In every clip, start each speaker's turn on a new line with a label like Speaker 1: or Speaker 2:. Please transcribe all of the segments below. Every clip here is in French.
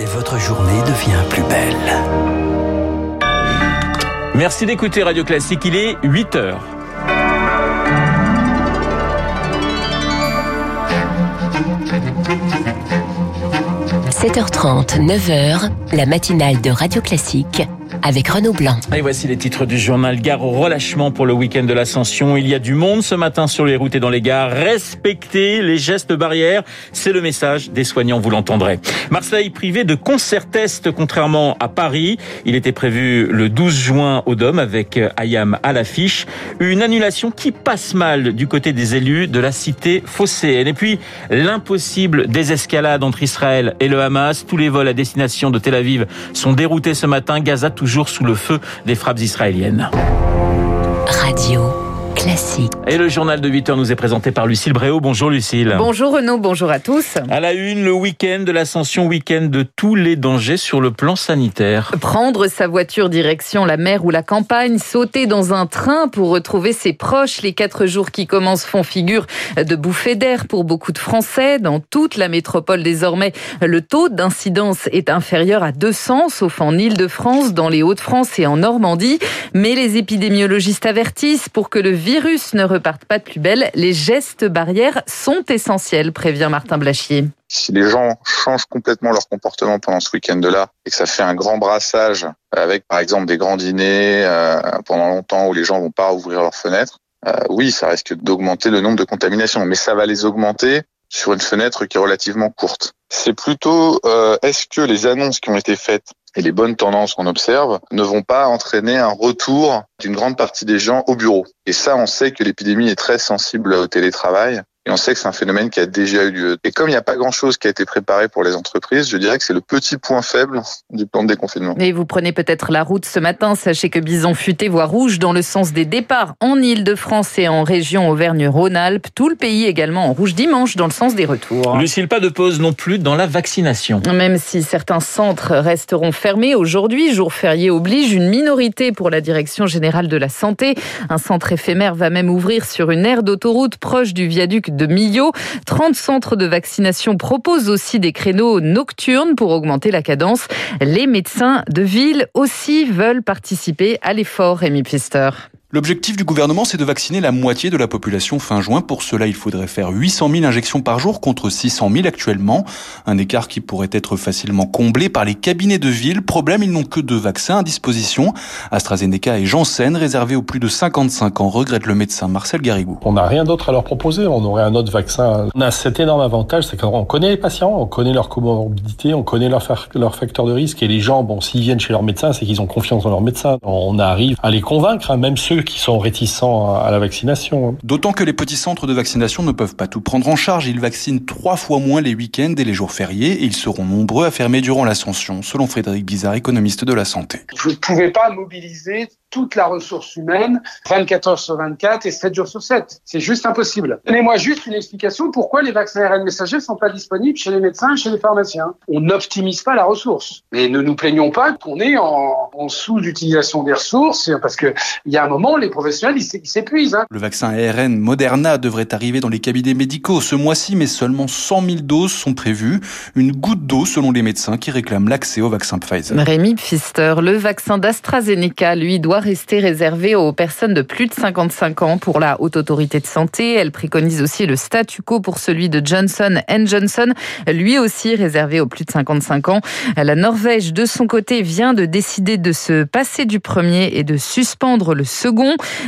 Speaker 1: et votre journée devient plus belle.
Speaker 2: Merci d'écouter Radio Classique, il est 8 heures.
Speaker 3: – 7h30, 9h, la matinale de Radio Classique avec Renaud Blanc.
Speaker 2: Et voici les titres du journal. Gare au relâchement pour le week-end de l'Ascension. Il y a du monde ce matin sur les routes et dans les gares. Respectez les gestes barrières. C'est le message des soignants, vous l'entendrez. Marseille privé de concert test, contrairement à Paris. Il était prévu le 12 juin au Dôme avec Ayam à l'affiche. Une annulation qui passe mal du côté des élus de la cité phocéenne. Et puis, l'impossible désescalade entre Israël et le Hamas. Tous les vols à destination de Tel Aviv sont déroutés ce matin. Gaza toujours sous le feu des frappes israéliennes.
Speaker 3: Classique.
Speaker 2: Et le journal de 8 heures nous est présenté par Lucille Bréau. Bonjour Lucille.
Speaker 4: Bonjour Renaud, bonjour à tous.
Speaker 2: À la une, le week-end de l'ascension, week-end de tous les dangers sur le plan sanitaire.
Speaker 4: Prendre sa voiture direction la mer ou la campagne, sauter dans un train pour retrouver ses proches. Les quatre jours qui commencent font figure de bouffée d'air pour beaucoup de Français. Dans toute la métropole désormais, le taux d'incidence est inférieur à 200, sauf en Ile-de-France, dans les Hauts-de-France et en Normandie. Mais les épidémiologistes avertissent pour que le virus ne repartent pas de plus belle, les gestes barrières sont essentiels, prévient Martin Blachier.
Speaker 5: Si les gens changent complètement leur comportement pendant ce week-end-là et que ça fait un grand brassage avec par exemple des grands dîners euh, pendant longtemps où les gens vont pas ouvrir leurs fenêtres, euh, oui, ça risque d'augmenter le nombre de contaminations, mais ça va les augmenter sur une fenêtre qui est relativement courte. C'est plutôt euh, est-ce que les annonces qui ont été faites et les bonnes tendances qu'on observe ne vont pas entraîner un retour d'une grande partie des gens au bureau. Et ça, on sait que l'épidémie est très sensible au télétravail. Et on sait que c'est un phénomène qui a déjà eu lieu. Et comme il n'y a pas grand-chose qui a été préparé pour les entreprises, je dirais que c'est le petit point faible du plan de déconfinement.
Speaker 4: Et vous prenez peut-être la route ce matin. Sachez que Bison Futé voit rouge dans le sens des départs en Ile-de-France et en région Auvergne-Rhône-Alpes. Tout le pays également en rouge dimanche dans le sens des retours.
Speaker 2: Lucille, pas de pause non plus dans la vaccination.
Speaker 4: Même si certains centres resteront fermés aujourd'hui, jour férié oblige, une minorité pour la Direction générale de la santé. Un centre éphémère va même ouvrir sur une aire d'autoroute proche du viaduc de Millau. 30 centres de vaccination proposent aussi des créneaux nocturnes pour augmenter la cadence. Les médecins de ville aussi veulent participer à l'effort, Rémi Pfister.
Speaker 6: L'objectif du gouvernement, c'est de vacciner la moitié de la population fin juin. Pour cela, il faudrait faire 800 000 injections par jour contre 600 000 actuellement. Un écart qui pourrait être facilement comblé par les cabinets de ville. Problème, ils n'ont que deux vaccins à disposition. AstraZeneca et Janssen, réservés aux plus de 55 ans, regrette le médecin Marcel Garrigou.
Speaker 7: On n'a rien d'autre à leur proposer. On aurait un autre vaccin. On a cet énorme avantage, c'est qu'on connaît les patients, on connaît leur comorbidité, on connaît leurs leur facteurs de risque. Et les gens, bon, s'ils viennent chez leur médecin, c'est qu'ils ont confiance en leur médecin. On arrive à les convaincre, hein, même ceux qui sont réticents à la vaccination.
Speaker 6: D'autant que les petits centres de vaccination ne peuvent pas tout prendre en charge. Ils vaccinent trois fois moins les week-ends et les jours fériés et ils seront nombreux à fermer durant l'ascension, selon Frédéric Bizarre, économiste de la santé.
Speaker 8: Vous ne pouvez pas mobiliser toute la ressource humaine 24 heures sur 24 et 7 jours sur 7. C'est juste impossible. Donnez-moi juste une explication pourquoi les vaccins ARN messagers sont pas disponibles chez les médecins et chez les pharmaciens. On n'optimise pas la ressource. Mais ne nous plaignons pas qu'on est en, en sous-utilisation des ressources parce que il y a un moment, les professionnels, ils s'épuisent. Hein.
Speaker 6: Le vaccin ARN Moderna devrait arriver dans les cabinets médicaux ce mois-ci, mais seulement 100 000 doses sont prévues. Une goutte d'eau selon les médecins qui réclament l'accès au vaccin Pfizer.
Speaker 4: Rémi Pfister, le vaccin d'AstraZeneca, lui, doit rester réservé aux personnes de plus de 55 ans pour la Haute Autorité de Santé. Elle préconise aussi le statu quo pour celui de Johnson Johnson, lui aussi réservé aux plus de 55 ans. La Norvège, de son côté, vient de décider de se passer du premier et de suspendre le second.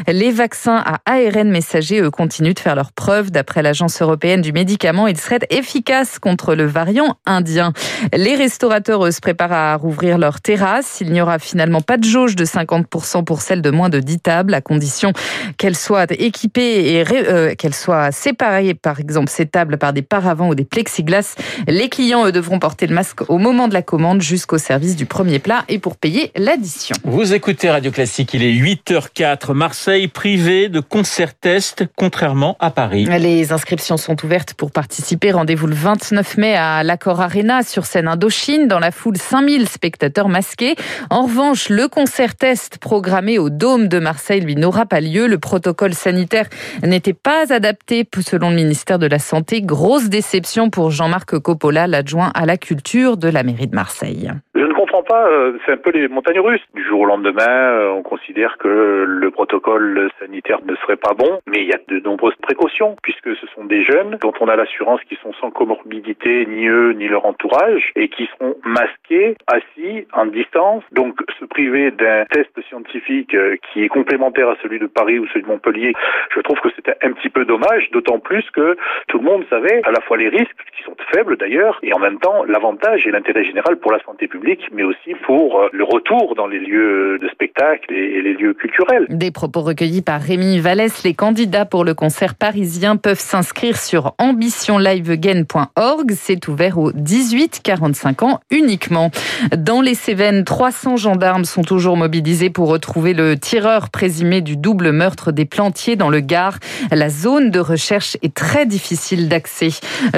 Speaker 4: Les vaccins à ARN messager, eux, continuent de faire leurs preuves. D'après l'Agence européenne du médicament, ils seraient efficaces contre le variant indien. Les restaurateurs, eux, se préparent à rouvrir leurs terrasses. Il n'y aura finalement pas de jauge de 50% pour celles de moins de 10 tables, à condition qu'elles soient équipées et euh, qu'elles soient séparées, par exemple, ces tables par des paravents ou des plexiglas. Les clients, eux, devront porter le masque au moment de la commande jusqu'au service du premier plat et pour payer l'addition.
Speaker 2: Vous écoutez Radio Classique, il est 8h04. Théâtre. Marseille privé de concert test, contrairement à Paris.
Speaker 4: Les inscriptions sont ouvertes pour participer. Rendez-vous le 29 mai à l'Accor Arena sur scène Indochine. Dans la foule, 5000 spectateurs masqués. En revanche, le concert test programmé au Dôme de Marseille, lui, n'aura pas lieu. Le protocole sanitaire n'était pas adapté selon le ministère de la Santé. Grosse déception pour Jean-Marc Coppola, l'adjoint à la culture de la mairie de Marseille.
Speaker 9: Je ne comprends pas, euh, c'est un peu les montagnes russes. Du jour au lendemain, euh, on considère que le protocole sanitaire ne serait pas bon, mais il y a de nombreuses précautions, puisque ce sont des jeunes dont on a l'assurance qu'ils sont sans comorbidité, ni eux, ni leur entourage, et qui seront masqués, assis, en distance. Donc se priver d'un test scientifique euh, qui est complémentaire à celui de Paris ou celui de Montpellier, je trouve que c'était un petit peu dommage, d'autant plus que tout le monde savait à la fois les risques, qui sont faibles d'ailleurs, et en même temps l'avantage et l'intérêt général pour la santé publique, mais aussi pour euh, le retour dans les lieux de spectacle et les lieux culturels.
Speaker 4: Des propos recueillis par Rémi Vallès. Les candidats pour le concert parisien peuvent s'inscrire sur ambitionliveagain.org. C'est ouvert aux 18-45 ans uniquement. Dans les Cévennes, 300 gendarmes sont toujours mobilisés pour retrouver le tireur présumé du double meurtre des plantiers dans le Gard. La zone de recherche est très difficile d'accès.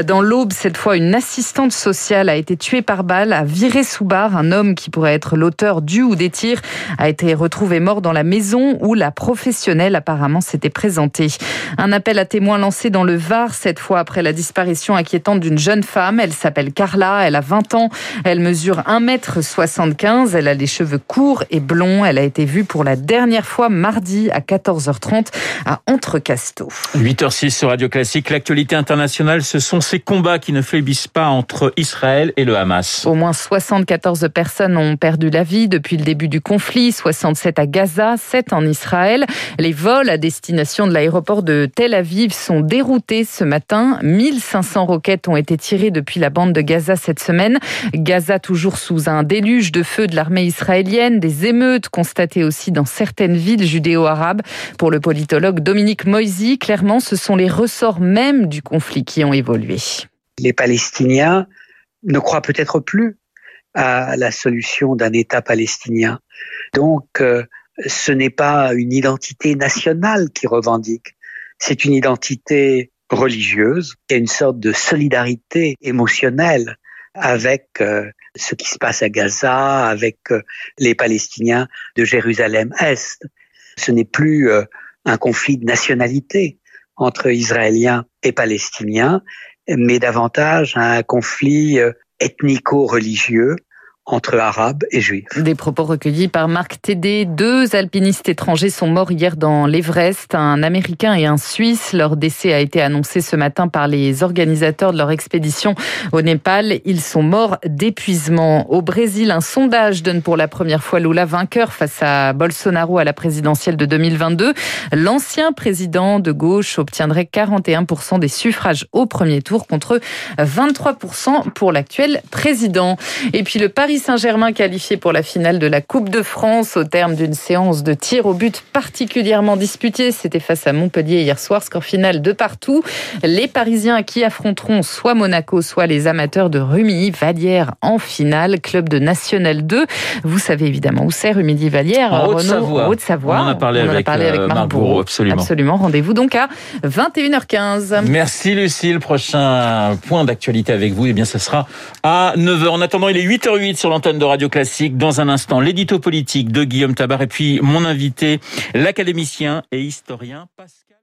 Speaker 4: Dans l'Aube, cette fois, une assistante sociale a été tuée par balle à Viré-sous-Bar. Un homme qui pourrait être l'auteur du ou des tirs a été retrouvé mort dans la maison où la professionnelle apparemment s'était présentée. Un appel à témoins lancé dans le Var, cette fois après la disparition inquiétante d'une jeune femme. Elle s'appelle Carla, elle a 20 ans, elle mesure 1m75, elle a les cheveux courts et blonds. Elle a été vue pour la dernière fois mardi à 14h30 à Entrecasteaux.
Speaker 2: 8h06 sur Radio Classique. L'actualité internationale, ce sont ces combats qui ne faiblissent pas entre Israël et le Hamas.
Speaker 4: Au moins 74 personnes ont perdu la vie depuis le début du conflit, 67 à Gaza, 7 en Israël. Les vols à destination de l'aéroport de Tel Aviv sont déroutés ce matin. 1500 roquettes ont été tirées depuis la bande de Gaza cette semaine. Gaza toujours sous un déluge de feu de l'armée israélienne, des émeutes constatées aussi dans certaines villes judéo-arabes. Pour le politologue Dominique Moisy, clairement, ce sont les ressorts même du conflit qui ont évolué.
Speaker 10: Les Palestiniens ne croient peut-être plus à la solution d'un État palestinien. Donc, euh, ce n'est pas une identité nationale qui revendique, c'est une identité religieuse, a une sorte de solidarité émotionnelle avec euh, ce qui se passe à Gaza, avec euh, les Palestiniens de Jérusalem-Est. Ce n'est plus un conflit de nationalité entre Israéliens et Palestiniens, mais davantage un conflit ethnico-religieux entre arabes et juifs.
Speaker 4: Des propos recueillis par Marc Tédé. Deux alpinistes étrangers sont morts hier dans l'Everest, un Américain et un Suisse. Leur décès a été annoncé ce matin par les organisateurs de leur expédition au Népal. Ils sont morts d'épuisement. Au Brésil, un sondage donne pour la première fois Lula vainqueur face à Bolsonaro à la présidentielle de 2022. L'ancien président de gauche obtiendrait 41% des suffrages au premier tour contre 23% pour l'actuel président. Et puis le Paris Saint-Germain qualifié pour la finale de la Coupe de France au terme d'une séance de tir au but particulièrement disputée. C'était face à Montpellier hier soir, score final de partout. Les Parisiens qui affronteront soit Monaco, soit les amateurs de Rumilly-Vallière en finale, club de National 2. Vous savez évidemment où c'est Rumilly-Vallière,
Speaker 2: en
Speaker 4: Haute-Savoie.
Speaker 2: On en a parlé avec, euh, Marc, Bourreau, absolument.
Speaker 4: Absolument. Rendez-vous donc à 21h15.
Speaker 2: Merci Lucie. Le prochain point d'actualité avec vous, eh bien, ce sera à 9h. En attendant, il est 8h08 sur l'antenne de Radio Classique. Dans un instant, l'édito politique de Guillaume Tabar et puis mon invité, l'académicien et historien Pascal.